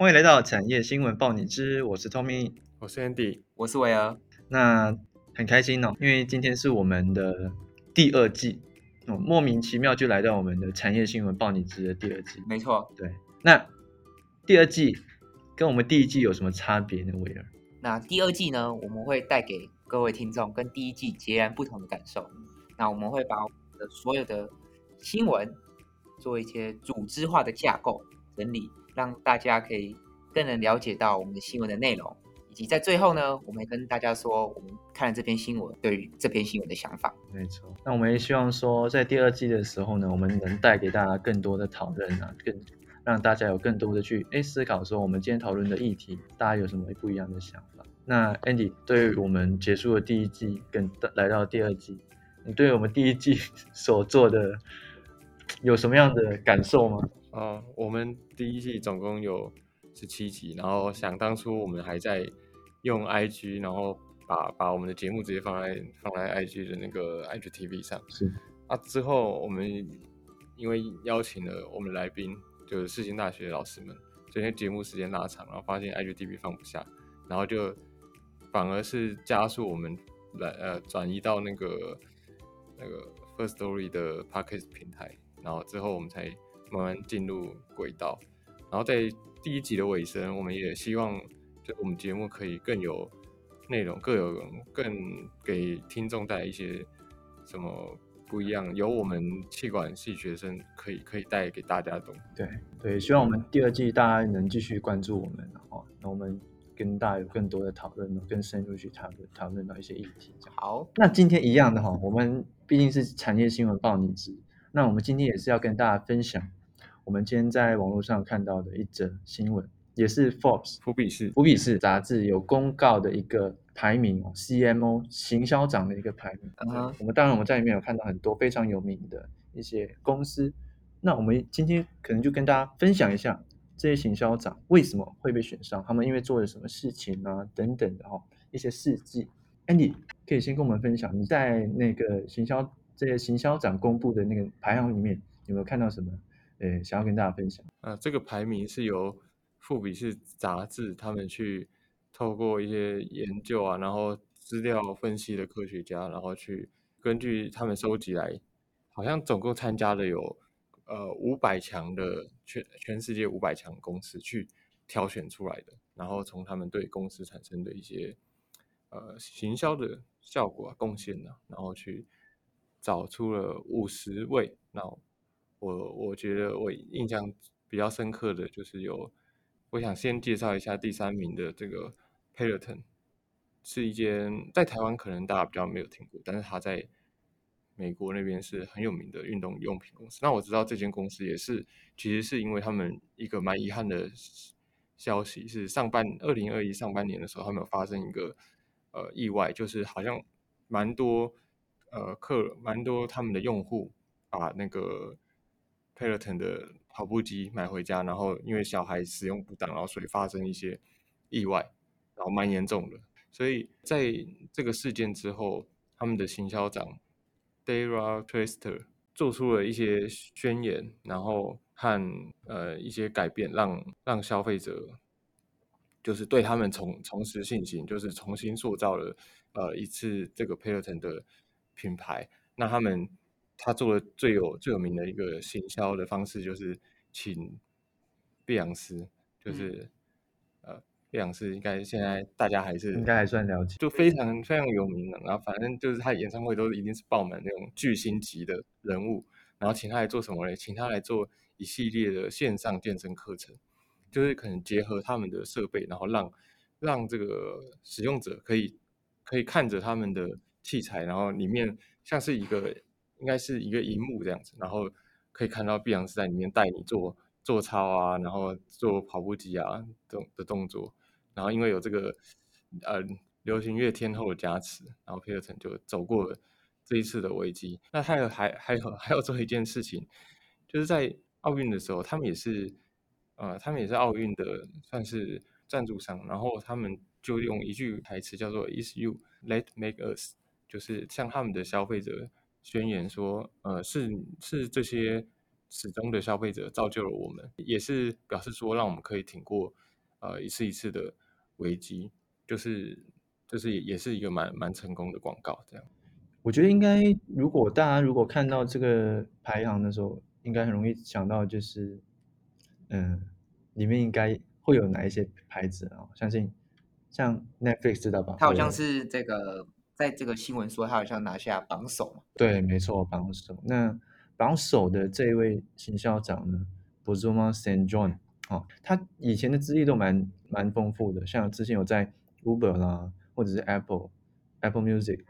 欢迎来到产业新闻报你知，我是 Tommy，我是 Andy，我是维儿。那很开心哦，因为今天是我们的第二季，哦，莫名其妙就来到我们的产业新闻报你知的第二季。没错，对，那第二季跟我们第一季有什么差别呢？维尔？那第二季呢，我们会带给各位听众跟第一季截然不同的感受。那我们会把我们的所有的新闻做一些组织化的架构整理，让大家可以更能了解到我们的新闻的内容，以及在最后呢，我们跟大家说我们看了这篇新闻对于这篇新闻的想法。没错，那我们也希望说，在第二季的时候呢，我们能带给大家更多的讨论啊，更让大家有更多的去诶思考说，我们今天讨论的议题，大家有什么不一样的想法？那 Andy 对于我们结束了第一季跟来到第二季。你对我们第一季 所做的有什么样的感受吗？啊，我们第一季总共有十七集，然后想当初我们还在用 IG，然后把把我们的节目直接放在放在 IG 的那个 IGTV 上。是啊，之后我们因为邀请了我们来宾，就是世新大学的老师们，所以节目时间拉长，然后发现 IGTV 放不下，然后就反而是加速我们来呃转移到那个。那个 First Story 的 Podcast 平台，然后之后我们才慢慢进入轨道。然后在第一集的尾声，我们也希望就我们节目可以更有内容，更有更给听众带来一些什么不一样，有我们气管系学生可以可以带给大家的东西。对对，希望我们第二季大家能继续关注我们，然后那我们。跟大家有更多的讨论，更深入去讨论讨论到一些议题。好，那今天一样的哈，我们毕竟是产业新闻报你知，那我们今天也是要跟大家分享，我们今天在网络上看到的一则新闻，也是 Forbes 福比士福比士杂志有公告的一个排名，CMO 行销长的一个排名。嗯，我们当然我们在里面有看到很多非常有名的一些公司，那我们今天可能就跟大家分享一下。这些行销长为什么会被选上？他们因为做了什么事情啊？等等的哈，一些事迹。Andy 可以先跟我们分享，你在那个行销这些行销长公布的那个排行里面，有没有看到什么？呃，想要跟大家分享？啊，这个排名是由富比士杂志他们去透过一些研究啊，然后资料分析的科学家，然后去根据他们收集来，好像总共参加的有。呃，五百强的全全世界五百强公司去挑选出来的，然后从他们对公司产生的一些呃行销的效果啊贡献呢，然后去找出了五十位。那我我觉得我印象比较深刻的就是有，我想先介绍一下第三名的这个 Peloton，是一间在台湾可能大家比较没有听过，但是他在。美国那边是很有名的运动用品公司。那我知道这间公司也是，其实是因为他们一个蛮遗憾的消息，是上半二零二一上半年的时候，他们有发生一个呃意外，就是好像蛮多呃客蛮多他们的用户把那个 Peloton 的跑步机买回家，然后因为小孩使用不当，然后所以发生一些意外，然后蛮严重的。所以在这个事件之后，他们的行销长。Dara Twister 做出了一些宣言，然后和呃一些改变，让让消费者就是对他们重重拾信心，就是重新塑造了呃一次这个 Peloton 的品牌。那他们他做的最有最有名的一个行销的方式，就是请碧昂斯，就是呃。碧昂斯应该现在大家还是应该还算了解，就非常非常有名的。然后反正就是他演唱会都一定是爆满那种巨星级的人物。然后请他来做什么呢？请他来做一系列的线上健身课程，就是可能结合他们的设备，然后让让这个使用者可以可以看着他们的器材，然后里面像是一个应该是一个荧幕这样子，然后可以看到碧昂斯在里面带你做做操啊，然后做跑步机啊这种的动作。然后因为有这个呃流行乐天后的加持，然后皮尔森就走过了这一次的危机。那还有还还有还有做一件事情，就是在奥运的时候，他们也是呃他们也是奥运的算是赞助商，然后他们就用一句台词叫做 “Is you let make us”，就是向他们的消费者宣言说，呃是是这些始终的消费者造就了我们，也是表示说让我们可以挺过。呃一次一次的危机，就是就是也也是一个蛮蛮成功的广告这样。我觉得应该，如果大家如果看到这个排行的时候，应该很容易想到就是，嗯，里面应该会有哪一些牌子啊？相信像 Netflix 知道吧？它好像是这个，在这个新闻说他好像拿下榜首嘛。对，没错，榜首。那榜首的这一位新校长呢 b o z u m a Saint John，哦，他以前的资历都蛮蛮丰富的，像之前有在 Uber 啦，或者是 Apple Apple Music。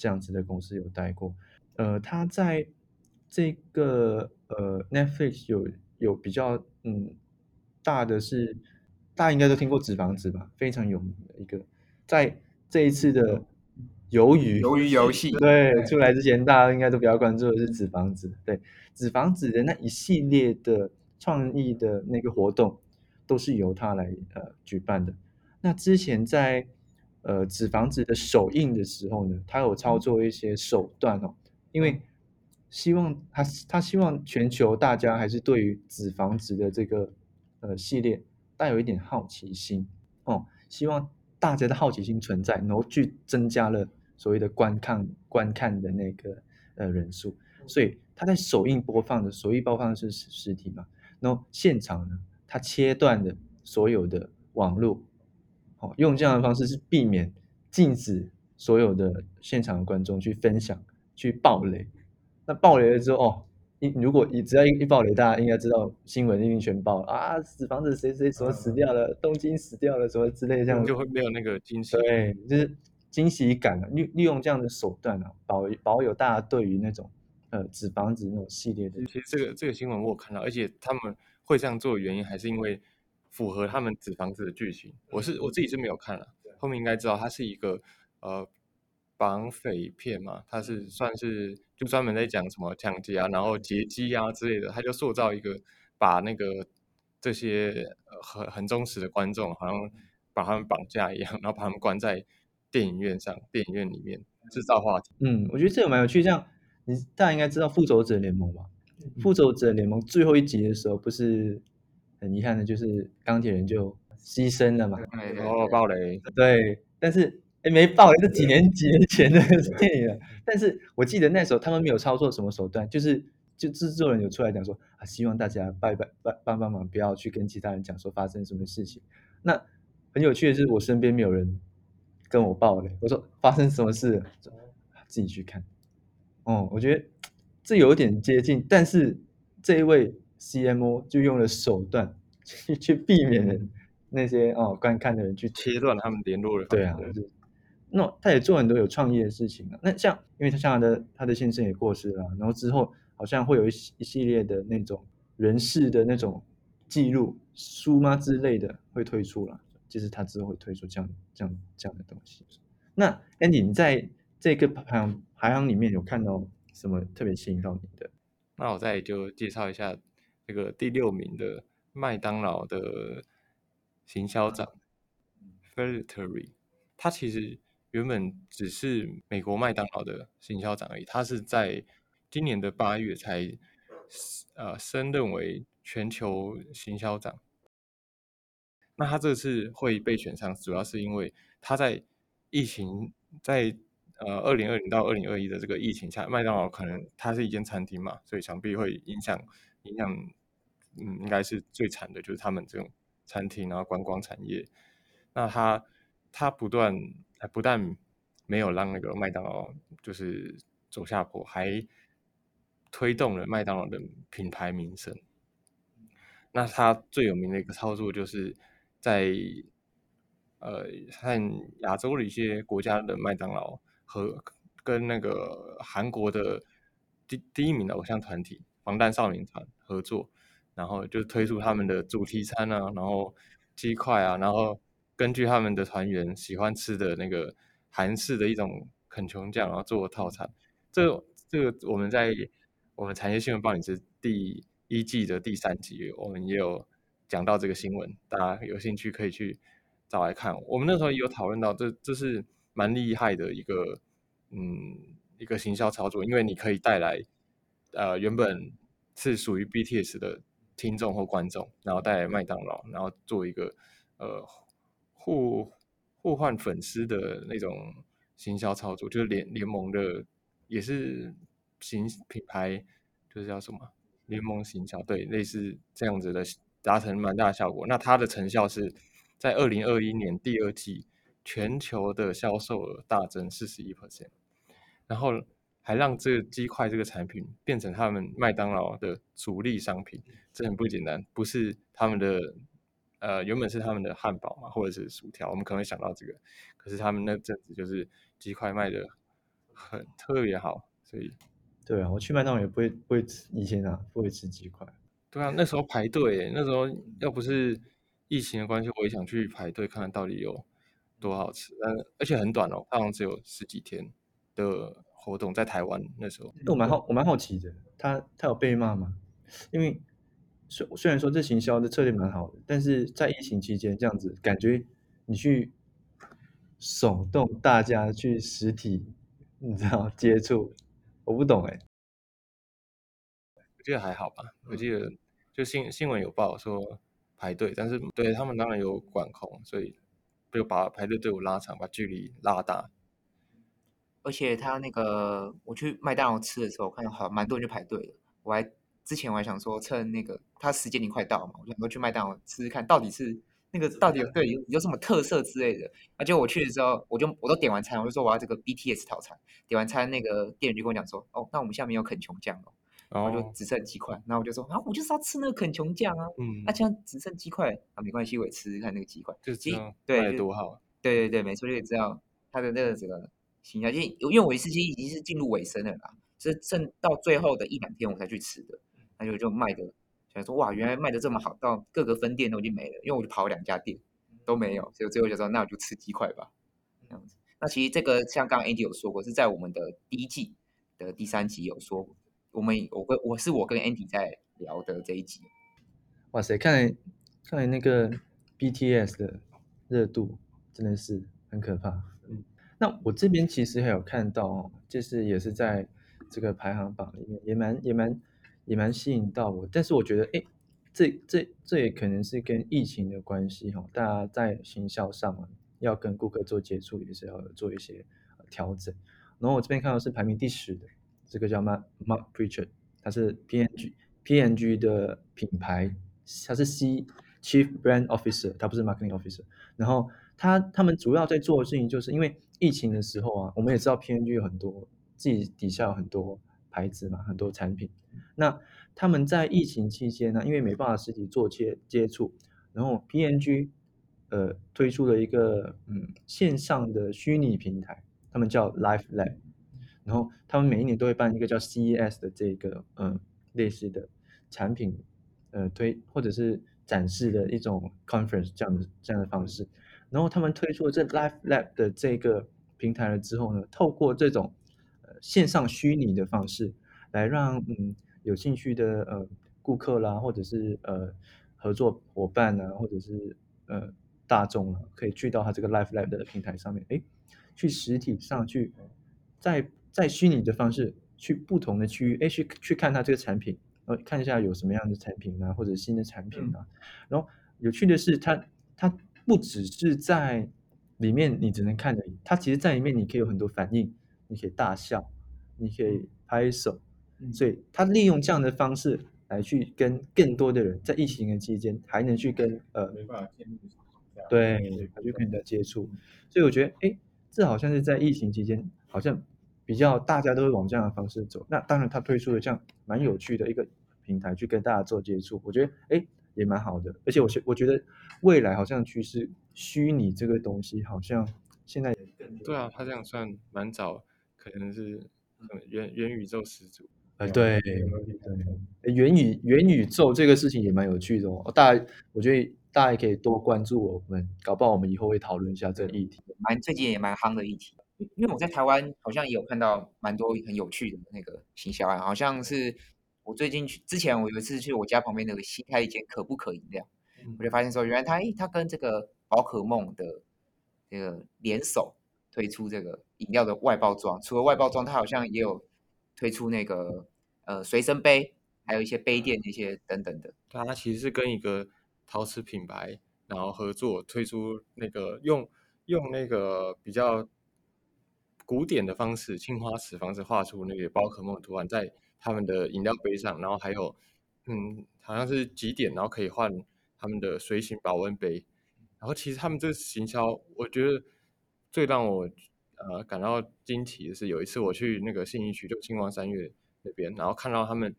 这样子的公司有待过，呃，他在这个呃 Netflix 有有比较嗯大的是，大家应该都听过纸房子吧，非常有名的一个，在这一次的鱿鱼。鱿鱼游戏。对出来之前，大家应该都比较关注的是纸房子，对纸房子的那一系列的创意的那个活动，都是由他来呃举办的。那之前在呃，纸房子的首映的时候呢，他有操作一些手段哦，因为希望他他希望全球大家还是对于纸房子的这个呃系列带有一点好奇心哦，希望大家的好奇心存在，然后去增加了所谓的观看观看的那个呃人数，所以他在首映播放的首映播放是实体嘛，然后现场呢，他切断的所有的网络。哦，用这样的方式是避免禁止所有的现场的观众去分享、去爆雷。那爆雷了之后，哦，一如果一只要一一爆雷，大家应该知道新闻一定全爆了啊，死房子谁谁什么死掉了，东京死掉了什么之类这样，就会没有那个惊喜。对，就是惊喜感啊，利利用这样的手段啊，保保有大家对于那种呃纸房子那种系列的。其实这个这个新闻我有看到，而且他们会这样做的原因，还是因为。符合他们纸房子的剧情，我是我自己是没有看了，后面应该知道它是一个呃绑匪片嘛，它是算是就专门在讲什么抢劫啊，然后劫机啊之类的，他就塑造一个把那个这些很很忠实的观众，好像把他们绑架一样，然后把他们关在电影院上，电影院里面制造话题。嗯，我觉得这个蛮有趣，像你大家应该知道复仇者联盟吧？复仇者联盟最后一集的时候不是？很遗憾的就是钢铁人就牺牲了嘛，哦，爆雷，对，但是哎没爆雷，是几年几年前的电影了。但是我记得那时候他们没有操作什么手段，就是就制作人有出来讲说啊，希望大家帮帮帮帮帮忙，不要去跟其他人讲说发生什么事情。那很有趣的是，我身边没有人跟我爆雷，我说发生什么事，自己去看。哦，我觉得这有点接近，但是这一位。CMO 就用了手段 去去避免那些哦观看的人去切断他们联络的。对啊，那他也做很多有创意的事情啊。那像因为他像他的他的先生也过世了，然后之后好像会有一一系列的那种人事的那种记录书吗之类的会推出了，就是他之后会推出这样这样这样的东西。那 Andy，你在这个排行排行里面有看到什么特别吸引到你的？那我再就介绍一下。这个第六名的麦当劳的行销长 f e r t e r y 他其实原本只是美国麦当劳的行销长而已，他是在今年的八月才呃升任为全球行销长。那他这次会被选上，主要是因为他在疫情在呃二零二零到二零二一的这个疫情下，麦当劳可能它是一间餐厅嘛，所以想必会影响影响。嗯，应该是最惨的，就是他们这种餐厅然后观光产业。那他他不断，不但没有让那个麦当劳就是走下坡，还推动了麦当劳的品牌名声。那他最有名的一个操作，就是在呃，和亚洲的一些国家的麦当劳和跟那个韩国的第第一名的偶像团体防弹少年团合作。然后就推出他们的主题餐啊，然后鸡块啊，然后根据他们的团员喜欢吃的那个韩式的一种肯琼酱，然后做套餐。这这个我们在我们产业新闻报你是第一季的第三集，我们也有讲到这个新闻，大家有兴趣可以去找来看。我们那时候有讨论到，这这是蛮厉害的一个嗯一个行销操作，因为你可以带来呃原本是属于 BTS 的。听众或观众，然后带来麦当劳，然后做一个呃互互换粉丝的那种行销操作，就是联联盟的也是行品牌，就是叫什么联盟行销，对，类似这样子的达成蛮大的效果。那它的成效是在二零二一年第二季全球的销售额大增四十一 percent，然后。还让这个鸡块这个产品变成他们麦当劳的主力商品，这很不简单。不是他们的呃原本是他们的汉堡嘛，或者是薯条，我们可能会想到这个。可是他们那阵子就是鸡块卖的很特别好，所以对啊，我去麦当劳也不会不会吃以前啊不会吃鸡块。对啊，那时候排队，那时候要不是疫情的关系，我也想去排队看看到底有多好吃。但而且很短哦，好像只有十几天的。活动在台湾那时候，我蛮好，我蛮好奇的。他他有被骂吗？因为虽虽然说这行销的策略蛮好的，但是在疫情期间这样子，感觉你去耸动大家去实体，你知道接触，我不懂哎。记得还好吧，我记得就新新闻有报说排队，但是对他们当然有管控，所以就把排队队伍拉长，把距离拉大。而且他那个，我去麦当劳吃的时候，看到好蛮多人就排队了。我还之前我还想说，趁那个他时间已经快到嘛，我就想说去麦当劳吃吃看，到底是那个到底有对有有什么特色之类的。而且我去的时候，我就我都点完餐，我就说我要这个 BTS 套餐。点完餐，那个店员就跟我讲说，哦，那我们现在没有肯琼酱哦，然后就只剩鸡块。然后我就说，啊，我就是要吃那个肯琼酱啊。嗯。那现在只剩鸡块啊，没关系，我也吃吃看那个鸡块。就鸡对多好。对对对，没错，就可以知道它的那个这个。形象，因为因为我一次期已经是进入尾声了啦，是剩到最后的一两天我才去吃的，那就就卖的，想说哇，原来卖的这么好，到各个分店都已经没了，因为我就跑了两家店都没有，所以最后就说那我就吃鸡块吧，这样子。那其实这个像刚刚 Andy 有说过，是在我们的第一季的第三集有说，我们我跟我是我跟 Andy 在聊的这一集。哇塞，看来看来那个 BTS 的热度真的是很可怕。嗯那我这边其实还有看到，哦就是也是在这个排行榜里面，也蛮也蛮也蛮吸引到我。但是我觉得，哎，这这这也可能是跟疫情的关系哈，大家在行销上要跟顾客做接触，也是要做一些调整。然后我这边看到是排名第十的，这个叫 Mark Mark Preacher，他是 PNG PNG 的品牌，他是 C Chief Brand Officer，他不是 Marketing Officer。然后他他们主要在做的事情，就是因为疫情的时候啊，我们也知道 PNG 有很多自己底下有很多牌子嘛，很多产品。那他们在疫情期间呢，因为没办法实体做接接触，然后 PNG 呃推出了一个嗯线上的虚拟平台，他们叫 Life Lab。然后他们每一年都会办一个叫 CES 的这个嗯类似的产品呃推或者是展示的一种 conference 这样的这样的方式。然后他们推出了这 Life Lab 的这个平台了之后呢，透过这种呃线上虚拟的方式，来让嗯有兴趣的呃顾客啦，或者是呃合作伙伴啊，或者是呃大众啊，可以去到他这个 Life Lab 的平台上面，哎，去实体上去，在在虚拟的方式去不同的区域，哎去去看它这个产品，然后看一下有什么样的产品啊，或者新的产品啊，然后有趣的是，它它。不只是在里面，你只能看而已。它其实，在里面你可以有很多反应，你可以大笑，你可以拍手。所以，它利用这样的方式来去跟更多的人，在疫情的期间还能去跟呃，没办法见面，对，他就跟人家接触。所以，我觉得，哎，这好像是在疫情期间，好像比较大家都会往这样的方式走。那当然，他推出了这样蛮有趣的一个平台，去跟大家做接触。我觉得，哎。也蛮好的，而且我觉我觉得未来好像趋势虚拟这个东西好像现在也更对啊，他这样算蛮早，可能是元元宇宙始祖。呃，对对，元宇元宇宙这个事情也蛮有趣的哦。大家我觉得大家也可以多关注我们，搞不好我们以后会讨论一下这个议题，蛮最近也蛮夯的议题。因为我在台湾好像也有看到蛮多很有趣的那个行销案，好像是。我最近去之前，我有一次去我家旁边那个新开一间可不可饮料，我就发现说，原来他诶，他跟这个宝可梦的这个联手推出这个饮料的外包装。除了外包装，他好像也有推出那个呃随身杯，还有一些杯垫那些等等的。对，它其实是跟一个陶瓷品牌然后合作推出那个用用那个比较古典的方式，青花瓷方式画出那个宝可梦图案在他们的饮料杯上，然后还有嗯，好像是几点，然后可以换他们的随行保温杯。然后其实他们这个行销，我觉得最让我呃感到惊奇的是，有一次我去那个信义区，就星光三月那边，然后看到他们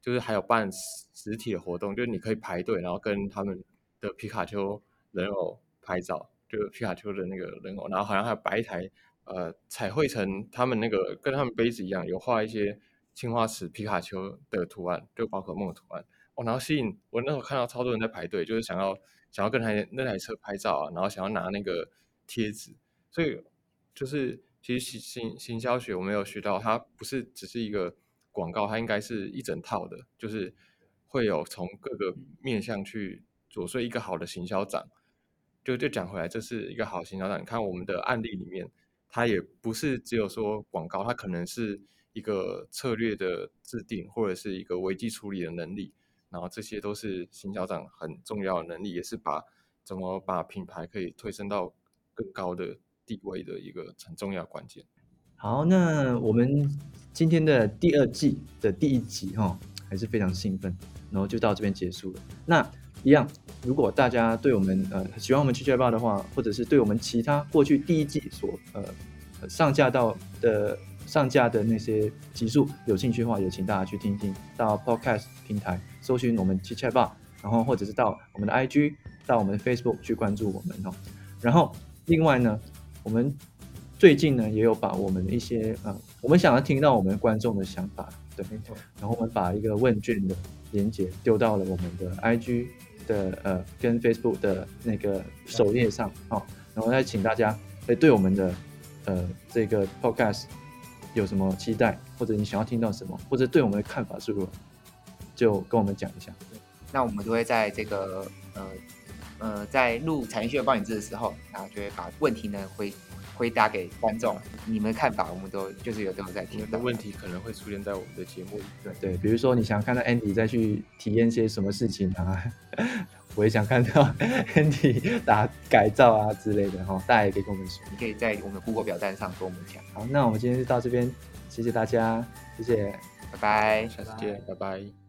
就是还有办实体的活动，就是你可以排队，然后跟他们的皮卡丘人偶拍照，就是皮卡丘的那个人偶，然后好像还有摆一台呃彩绘成他们那个跟他们杯子一样，有画一些青花瓷皮卡丘的图案，就宝可梦的图案。哦，然后吸引我那时候看到超多人在排队，就是想要。想要跟台那台车拍照啊，然后想要拿那个贴纸，所以就是其实行行行销学我没有学到，它不是只是一个广告，它应该是一整套的，就是会有从各个面向去做。所以一个好的行销长，就就讲回来，这是一个好行销长。你看我们的案例里面，它也不是只有说广告，它可能是一个策略的制定，或者是一个危机处理的能力。然后这些都是行销长很重要的能力，也是把怎么把品牌可以推升到更高的地位的一个很重要关键。好，那我们今天的第二季的第一集哈，还是非常兴奋，然后就到这边结束了。那一样，如果大家对我们呃喜欢我们七七报的话，或者是对我们其他过去第一季所呃上架到的。上架的那些集数有兴趣的话，也请大家去听听。到 Podcast 平台搜寻我们 c h i t Bar，然后或者是到我们的 IG，到我们的 Facebook 去关注我们哦。然后另外呢，我们最近呢也有把我们的一些呃，我们想要听到我们观众的想法，对，没错。然后我们把一个问卷的连接丢到了我们的 IG 的呃跟 Facebook 的那个首页上哦。然后再请大家哎对我们的呃这个 Podcast。有什么期待，或者你想要听到什么，或者对我们的看法是如何，就跟我们讲一下。那我们都会在这个呃呃，在录产业学报引字的时候，然后就会把问题呢回回答给观众。你们的看法，我们都就是有都有在听。的问题可能会出现在我们的节目里。对对，比如说你想看到 Andy 再去体验些什么事情啊？我也想看到 Andy 打改造啊之类的哈，大家也可以跟我们说。你可以在我们的 Google 表单上跟我们讲。好，那我们今天就到这边，谢谢大家，谢谢，拜拜，下次见，拜拜。